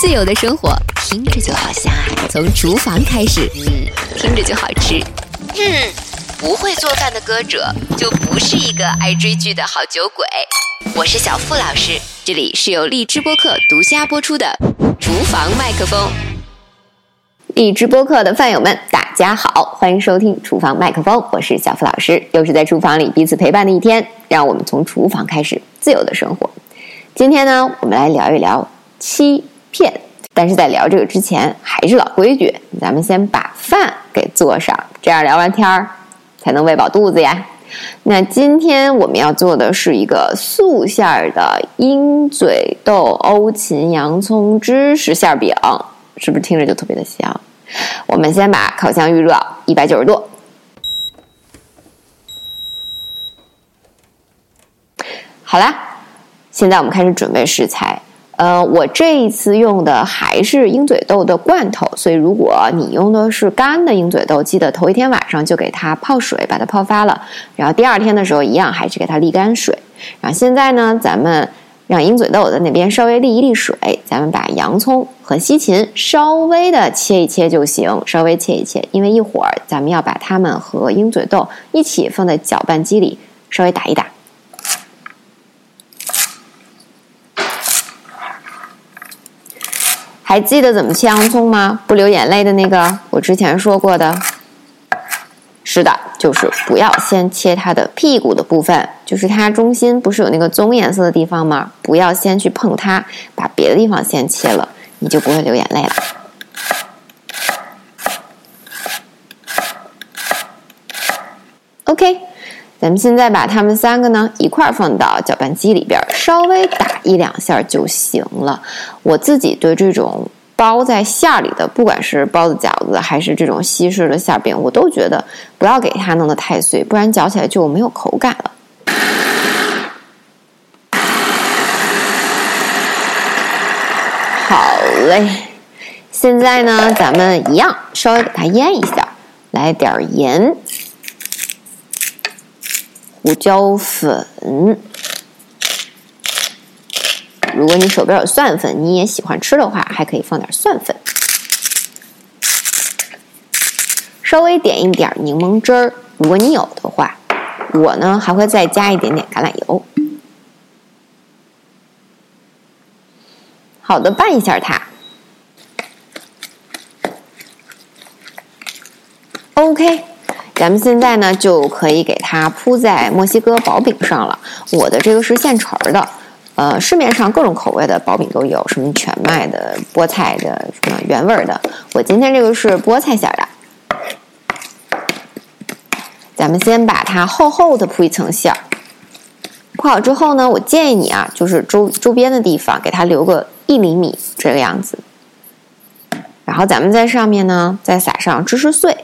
自由的生活，听着就好香啊！从厨房开始，嗯，听着就好吃。嗯，不会做饭的歌者就不是一个爱追剧的好酒鬼。我是小付老师，这里是由荔枝播客独家播出的《厨房麦克风》。荔枝播客的饭友们，大家好，欢迎收听《厨房麦克风》，我是小付老师，又是在厨房里彼此陪伴的一天，让我们从厨房开始自由的生活。今天呢，我们来聊一聊欺片。但是在聊这个之前，还是老规矩，咱们先把饭给做上，这样聊完天儿才能喂饱肚子呀。那今天我们要做的是一个素馅儿的鹰嘴豆欧芹洋葱芝士馅饼，是不是听着就特别的香？我们先把烤箱预热一百九十度。好啦，现在我们开始准备食材。呃，我这一次用的还是鹰嘴豆的罐头，所以如果你用的是干的鹰嘴豆，记得头一天晚上就给它泡水，把它泡发了，然后第二天的时候一样还是给它沥干水。然后现在呢，咱们让鹰嘴豆在那边稍微沥一沥水，咱们把洋葱和西芹稍微的切一切就行，稍微切一切，因为一会儿咱们要把它们和鹰嘴豆一起放在搅拌机里稍微打一打。还记得怎么切洋葱吗？不流眼泪的那个，我之前说过的。是的，就是不要先切它的屁股的部分，就是它中心不是有那个棕颜色的地方吗？不要先去碰它，把别的地方先切了，你就不会流眼泪了。OK。咱们现在把它们三个呢一块儿放到搅拌机里边，稍微打一两下就行了。我自己对这种包在馅儿里的，不管是包子、饺子还是这种西式的馅饼，我都觉得不要给它弄得太碎，不然嚼起来就没有口感了。好嘞，现在呢，咱们一样稍微给它腌一下，来点盐。胡椒粉，如果你手边有蒜粉，你也喜欢吃的话，还可以放点蒜粉。稍微点一点柠檬汁儿，如果你有的话，我呢还会再加一点点橄榄油。好的，拌一下它。OK。咱们现在呢，就可以给它铺在墨西哥薄饼上了。我的这个是现成的，呃，市面上各种口味的薄饼都有，什么全麦的、菠菜的、什么原味的。我今天这个是菠菜馅的。咱们先把它厚厚的铺一层馅儿，铺好之后呢，我建议你啊，就是周周边的地方给它留个一厘米这个样子。然后咱们在上面呢，再撒上芝士碎。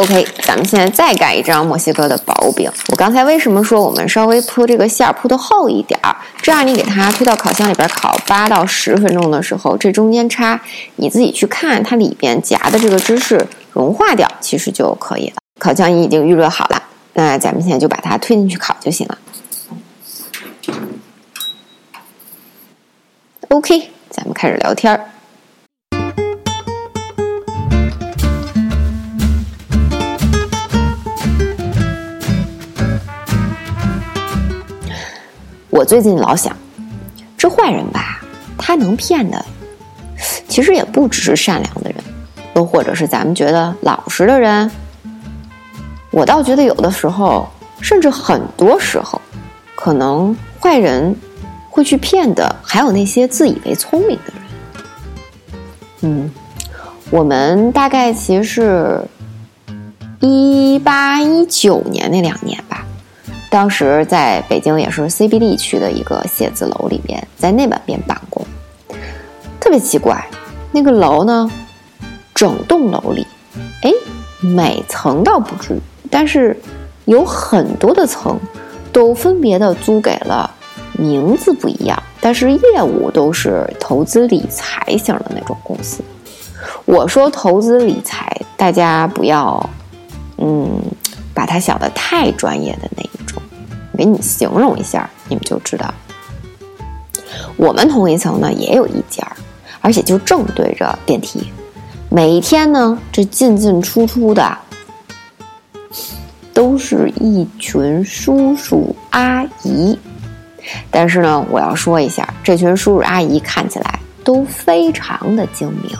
OK，咱们现在再盖一张墨西哥的薄饼。我刚才为什么说我们稍微铺这个馅儿铺的厚一点儿？这样你给它推到烤箱里边烤八到十分钟的时候，这中间差你自己去看它里边夹的这个芝士融化掉，其实就可以了。烤箱已经预热好了，那咱们现在就把它推进去烤就行了。OK，咱们开始聊天儿。我最近老想，这坏人吧，他能骗的，其实也不只是善良的人，又或者是咱们觉得老实的人。我倒觉得有的时候，甚至很多时候，可能坏人会去骗的，还有那些自以为聪明的人。嗯，我们大概其实是一八一九年那两年。当时在北京也是 CBD 区的一个写字楼里边，在那半边办公，特别奇怪，那个楼呢，整栋楼里，哎，每层倒不至于，但是有很多的层，都分别的租给了名字不一样，但是业务都是投资理财型的那种公司。我说投资理财，大家不要，嗯，把它想的太专业的那一种。给你形容一下，你们就知道。我们同一层呢也有一家，而且就正对着电梯。每天呢，这进进出出的都是一群叔叔阿姨。但是呢，我要说一下，这群叔叔阿姨看起来都非常的精明。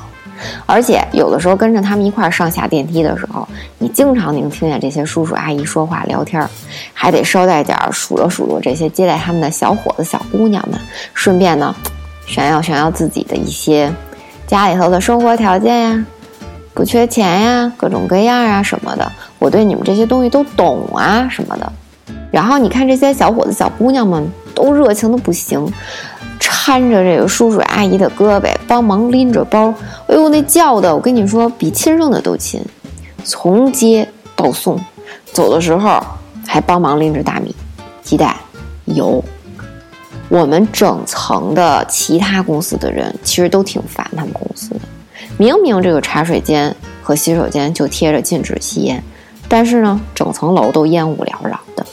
而且有的时候跟着他们一块儿上下电梯的时候，你经常能听见这些叔叔阿姨说话聊天儿，还得捎带点儿数落数落这些接待他们的小伙子小姑娘们，顺便呢炫耀炫耀自己的一些家里头的生活条件呀，不缺钱呀，各种各样啊什么的，我对你们这些东西都懂啊什么的。然后你看这些小伙子小姑娘们都热情的不行。搀着这个叔叔阿姨的胳膊，帮忙拎着包，哎呦，那叫的，我跟你说，比亲生的都亲。从接到送，走的时候还帮忙拎着大米、鸡蛋、油。我们整层的其他公司的人其实都挺烦他们公司的。明明这个茶水间和洗手间就贴着禁止吸烟，但是呢，整层楼都烟雾缭绕的，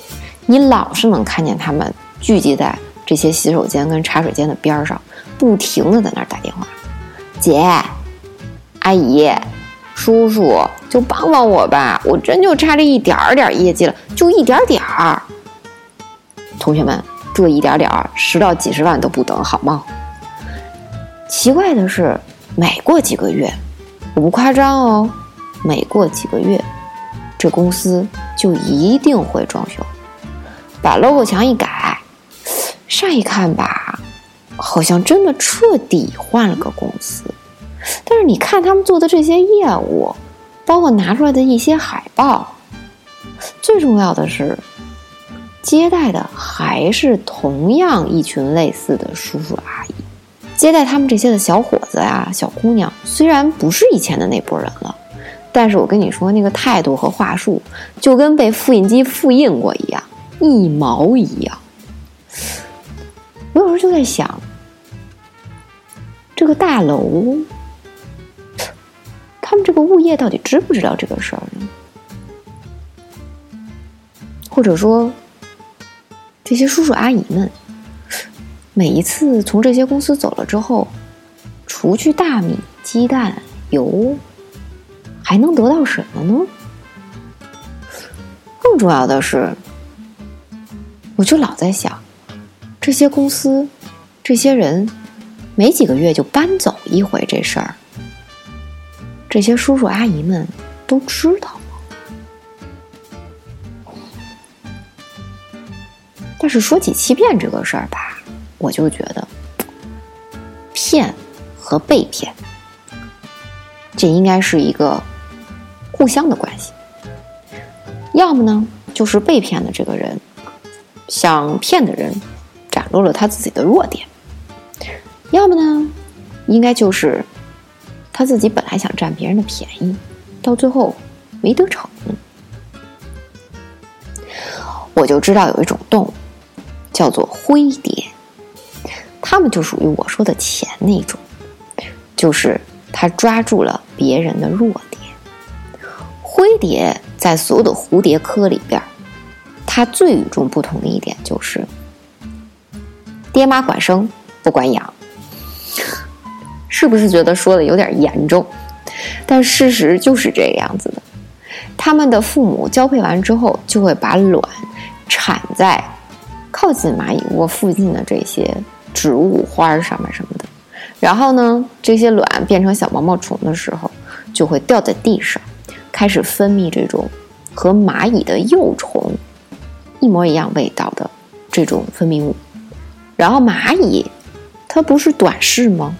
你老是能看见他们聚集在。这些洗手间跟茶水间的边上，不停的在那儿打电话，姐、阿姨、叔叔，就帮帮我吧！我真就差这一点点业绩了，就一点点儿。同学们，这一点点儿，十到几十万都不等，好吗？奇怪的是，每过几个月，我不夸张哦，每过几个月，这公司就一定会装修，把 logo 墙一改。乍一看吧，好像真的彻底换了个公司。但是你看他们做的这些业务，包括拿出来的一些海报，最重要的是，接待的还是同样一群类似的叔叔阿姨。接待他们这些的小伙子呀、小姑娘，虽然不是以前的那波人了，但是我跟你说，那个态度和话术，就跟被复印机复印过一样，一毛一样。我有时候就在想，这个大楼，他们这个物业到底知不知道这个事儿呢？或者说，这些叔叔阿姨们，每一次从这些公司走了之后，除去大米、鸡蛋、油，还能得到什么呢？更重要的是，我就老在想。这些公司，这些人，没几个月就搬走一回，这事儿，这些叔叔阿姨们都知道吗？但是说起欺骗这个事儿吧，我就觉得，骗和被骗，这应该是一个互相的关系。要么呢，就是被骗的这个人想骗的人。展露了他自己的弱点，要么呢，应该就是他自己本来想占别人的便宜，到最后没得逞。我就知道有一种动物叫做灰蝶，它们就属于我说的前那种，就是它抓住了别人的弱点。灰蝶在所有的蝴蝶科里边，它最与众不同的一点就是。爹妈管生不管养，是不是觉得说的有点严重？但事实就是这个样子的。他们的父母交配完之后，就会把卵产在靠近蚂蚁窝附近的这些植物花上面什么的。然后呢，这些卵变成小毛毛虫的时候，就会掉在地上，开始分泌这种和蚂蚁的幼虫一模一样味道的这种分泌物。然后蚂蚁，它不是短视吗？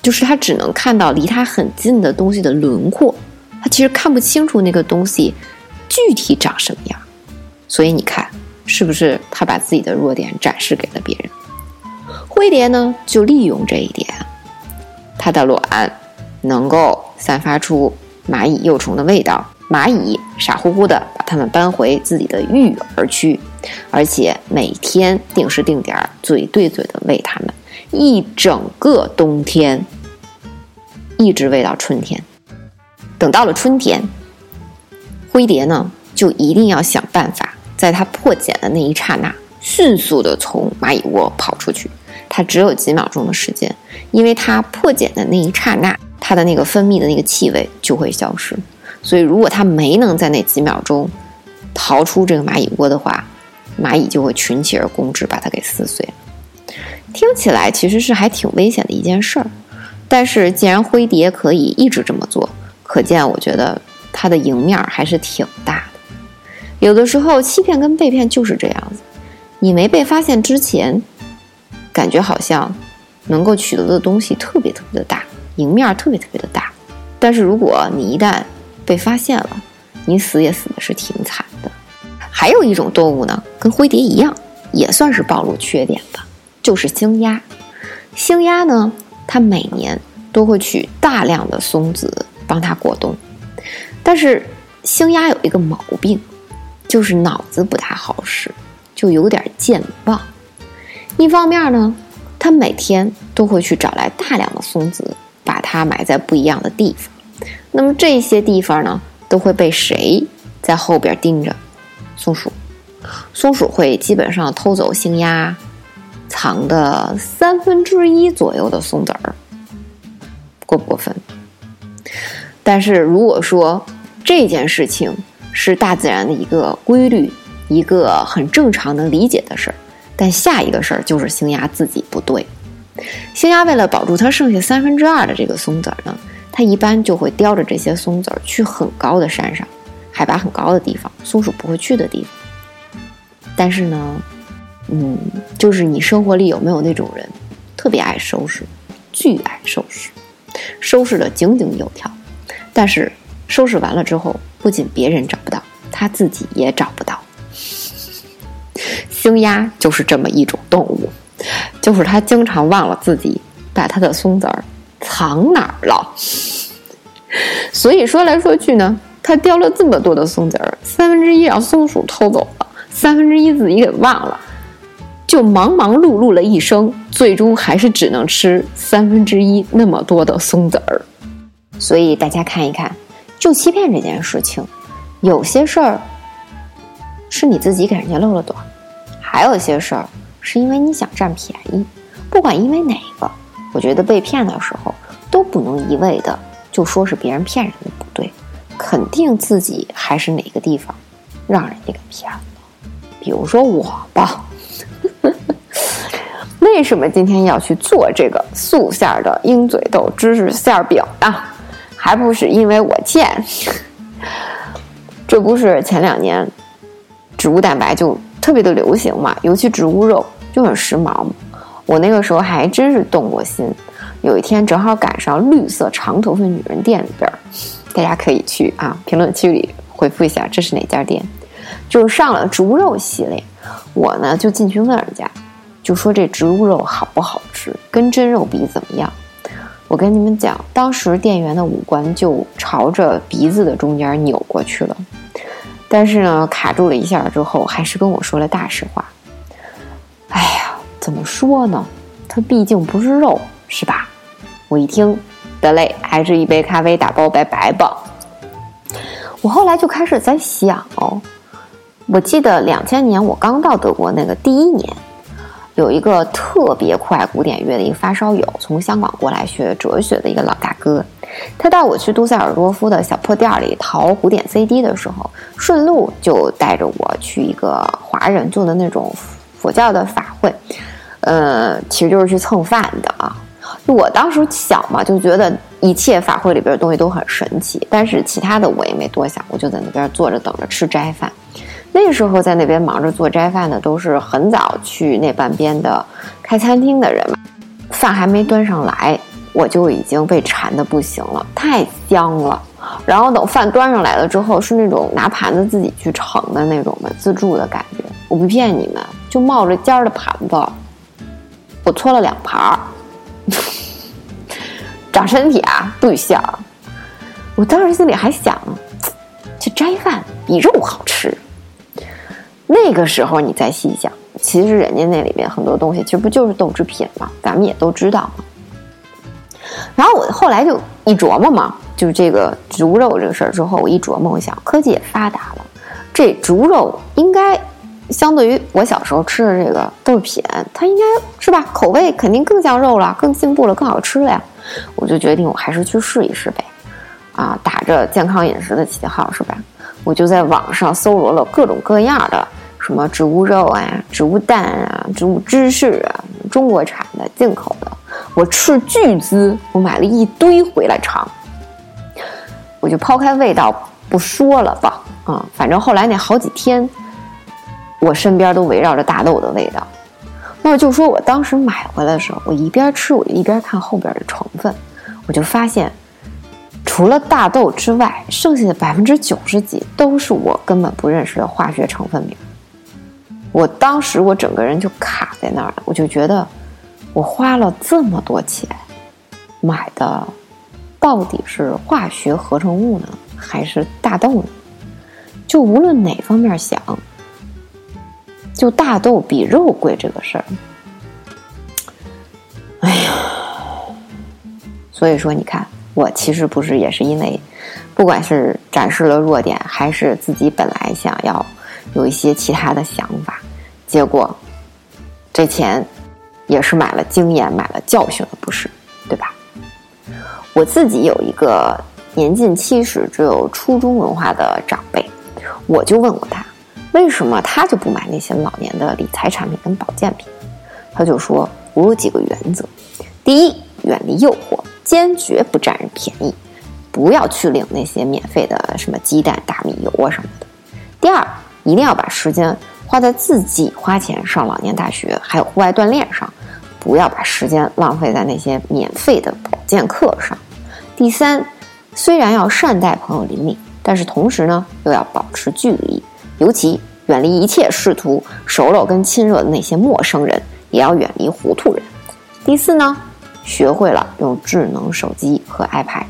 就是它只能看到离它很近的东西的轮廓，它其实看不清楚那个东西具体长什么样。所以你看，是不是它把自己的弱点展示给了别人？灰蝶呢，就利用这一点，它的卵能够散发出蚂蚁幼虫的味道。蚂蚁傻乎乎的把它们搬回自己的育儿区，而且每天定时定点嘴对嘴的喂它们，一整个冬天，一直喂到春天。等到了春天，灰蝶呢就一定要想办法在它破茧的那一刹那，迅速的从蚂蚁窝跑出去。它只有几秒钟的时间，因为它破茧的那一刹那，它的那个分泌的那个气味就会消失。所以，如果它没能在那几秒钟逃出这个蚂蚁窝的话，蚂蚁就会群起而攻之，把它给撕碎。听起来其实是还挺危险的一件事儿，但是既然灰蝶可以一直这么做，可见我觉得它的赢面还是挺大的。有的时候，欺骗跟被骗就是这样子，你没被发现之前。感觉好像能够取得的东西特别特别的大，赢面特别特别的大。但是如果你一旦被发现了，你死也死的是挺惨的。还有一种动物呢，跟灰蝶一样，也算是暴露缺点的，就是星鸦。星鸦呢，它每年都会取大量的松子帮它过冬，但是星鸦有一个毛病，就是脑子不太好使，就有点健忘。一方面呢，他每天都会去找来大量的松子，把它埋在不一样的地方。那么这些地方呢，都会被谁在后边盯着？松鼠。松鼠会基本上偷走星鸦藏的三分之一左右的松子儿，过不过分？但是如果说这件事情是大自然的一个规律，一个很正常能理解的事儿。但下一个事儿就是星鸦自己不对。星鸦为了保住它剩下三分之二的这个松子儿呢，它一般就会叼着这些松子儿去很高的山上，海拔很高的地方，松鼠不会去的地方。但是呢，嗯，就是你生活里有没有那种人，特别爱收拾，巨爱收拾，收拾的井井有条，但是收拾完了之后，不仅别人找不到，他自己也找不到。星鸦就是这么一种动物，就是它经常忘了自己把它的松子儿藏哪儿了。所以说来说去呢，它叼了这么多的松子儿，三分之一让松鼠偷走了，三分之一自己给忘了，就忙忙碌碌了一生，最终还是只能吃三分之一那么多的松子儿。所以大家看一看，就欺骗这件事情，有些事儿是你自己给人家漏了短。还有些事儿是因为你想占便宜，不管因为哪个，我觉得被骗的时候不能一味的就说是别人骗人的不对，肯定自己还是哪个地方让人家给骗了。比如说我吧，为什么今天要去做这个素馅的鹰嘴豆芝士馅饼呢？还不是因为我贱。这不是前两年植物蛋白就。特别的流行嘛，尤其植物肉就很时髦。我那个时候还真是动过心。有一天正好赶上绿色长头发女人店里边，大家可以去啊评论区里回复一下这是哪家店，就上了植物肉系列。我呢就进去问人家，就说这植物肉好不好吃，跟真肉比怎么样？我跟你们讲，当时店员的五官就朝着鼻子的中间扭过去了。但是呢，卡住了一下之后，还是跟我说了大实话。哎呀，怎么说呢？它毕竟不是肉，是吧？我一听，得嘞，还是一杯咖啡打包拜拜吧。我后来就开始在想哦，我记得两千年我刚到德国那个第一年。有一个特别酷爱古典乐的一个发烧友，从香港过来学哲学的一个老大哥，他带我去杜塞尔多夫的小破店里淘古典 CD 的时候，顺路就带着我去一个华人做的那种佛教的法会，呃，其实就是去蹭饭的啊。我当时小嘛，就觉得一切法会里边的东西都很神奇，但是其他的我也没多想，我就在那边坐着等着吃斋饭。那时候在那边忙着做斋饭的，都是很早去那半边的开餐厅的人嘛。饭还没端上来，我就已经被馋的不行了，太香了。然后等饭端上来了之后，是那种拿盘子自己去盛的那种的自助的感觉。我不骗你们，就冒着尖儿的盘子，我搓了两盘儿，长身体啊不许笑。我当时心里还想，这斋饭比肉好吃。那个时候你再细想，其实人家那里面很多东西，其实不就是豆制品吗？咱们也都知道。然后我后来就一琢磨嘛，就是这个猪肉这个事儿之后，我一琢磨，我想科技也发达了，这猪肉应该相对于我小时候吃的这个豆制品，它应该是吧？口味肯定更像肉了，更进步了，更好吃了呀！我就决定我还是去试一试呗，啊，打着健康饮食的旗号是吧？我就在网上搜罗了各种各样的什么植物肉啊、植物蛋啊、植物芝士啊，中国产的、进口的，我斥巨资，我买了一堆回来尝。我就抛开味道不说了吧，啊，反正后来那好几天。我身边都围绕着大豆的味道，那就说我当时买回来的时候，我一边吃我就一边看后边的成分，我就发现，除了大豆之外，剩下的百分之九十几都是我根本不认识的化学成分名。我当时我整个人就卡在那儿了，我就觉得，我花了这么多钱买的，到底是化学合成物呢，还是大豆呢？就无论哪方面想。就大豆比肉贵这个事儿，哎呀，所以说你看，我其实不是也是因为，不管是展示了弱点，还是自己本来想要有一些其他的想法，结果这钱也是买了经验、买了教训了，不是对吧？我自己有一个年近七十、只有初中文化的长辈，我就问过他。为什么他就不买那些老年的理财产品跟保健品？他就说：“我有几个原则，第一，远离诱惑，坚决不占人便宜，不要去领那些免费的什么鸡蛋、大米油啊什么的。第二，一定要把时间花在自己花钱上老年大学还有户外锻炼上，不要把时间浪费在那些免费的保健课上。第三，虽然要善待朋友邻里，但是同时呢，又要保持距离。”尤其远离一切试图熟络跟亲热的那些陌生人，也要远离糊涂人。第四呢，学会了用智能手机和 iPad，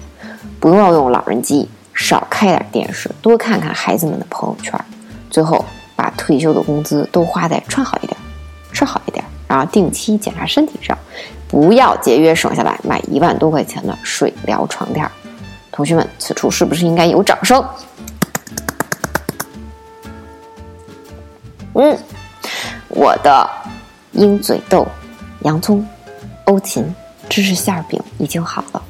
不要用老人机，少开点电视，多看看孩子们的朋友圈。最后，把退休的工资都花在穿好一点、吃好一点，然后定期检查身体上，不要节约省下来买一万多块钱的水疗床垫。同学们，此处是不是应该有掌声？嗯，我的鹰嘴豆、洋葱、欧芹、芝士馅饼已经好了。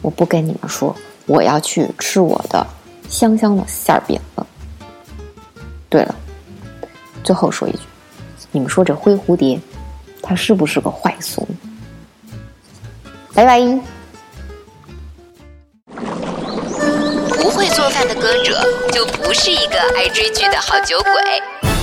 我不跟你们说，我要去吃我的香香的馅饼了。对了，最后说一句，你们说这灰蝴蝶，它是不是个坏怂？拜拜。不会做饭的歌者，就不是一个爱追剧的好酒鬼。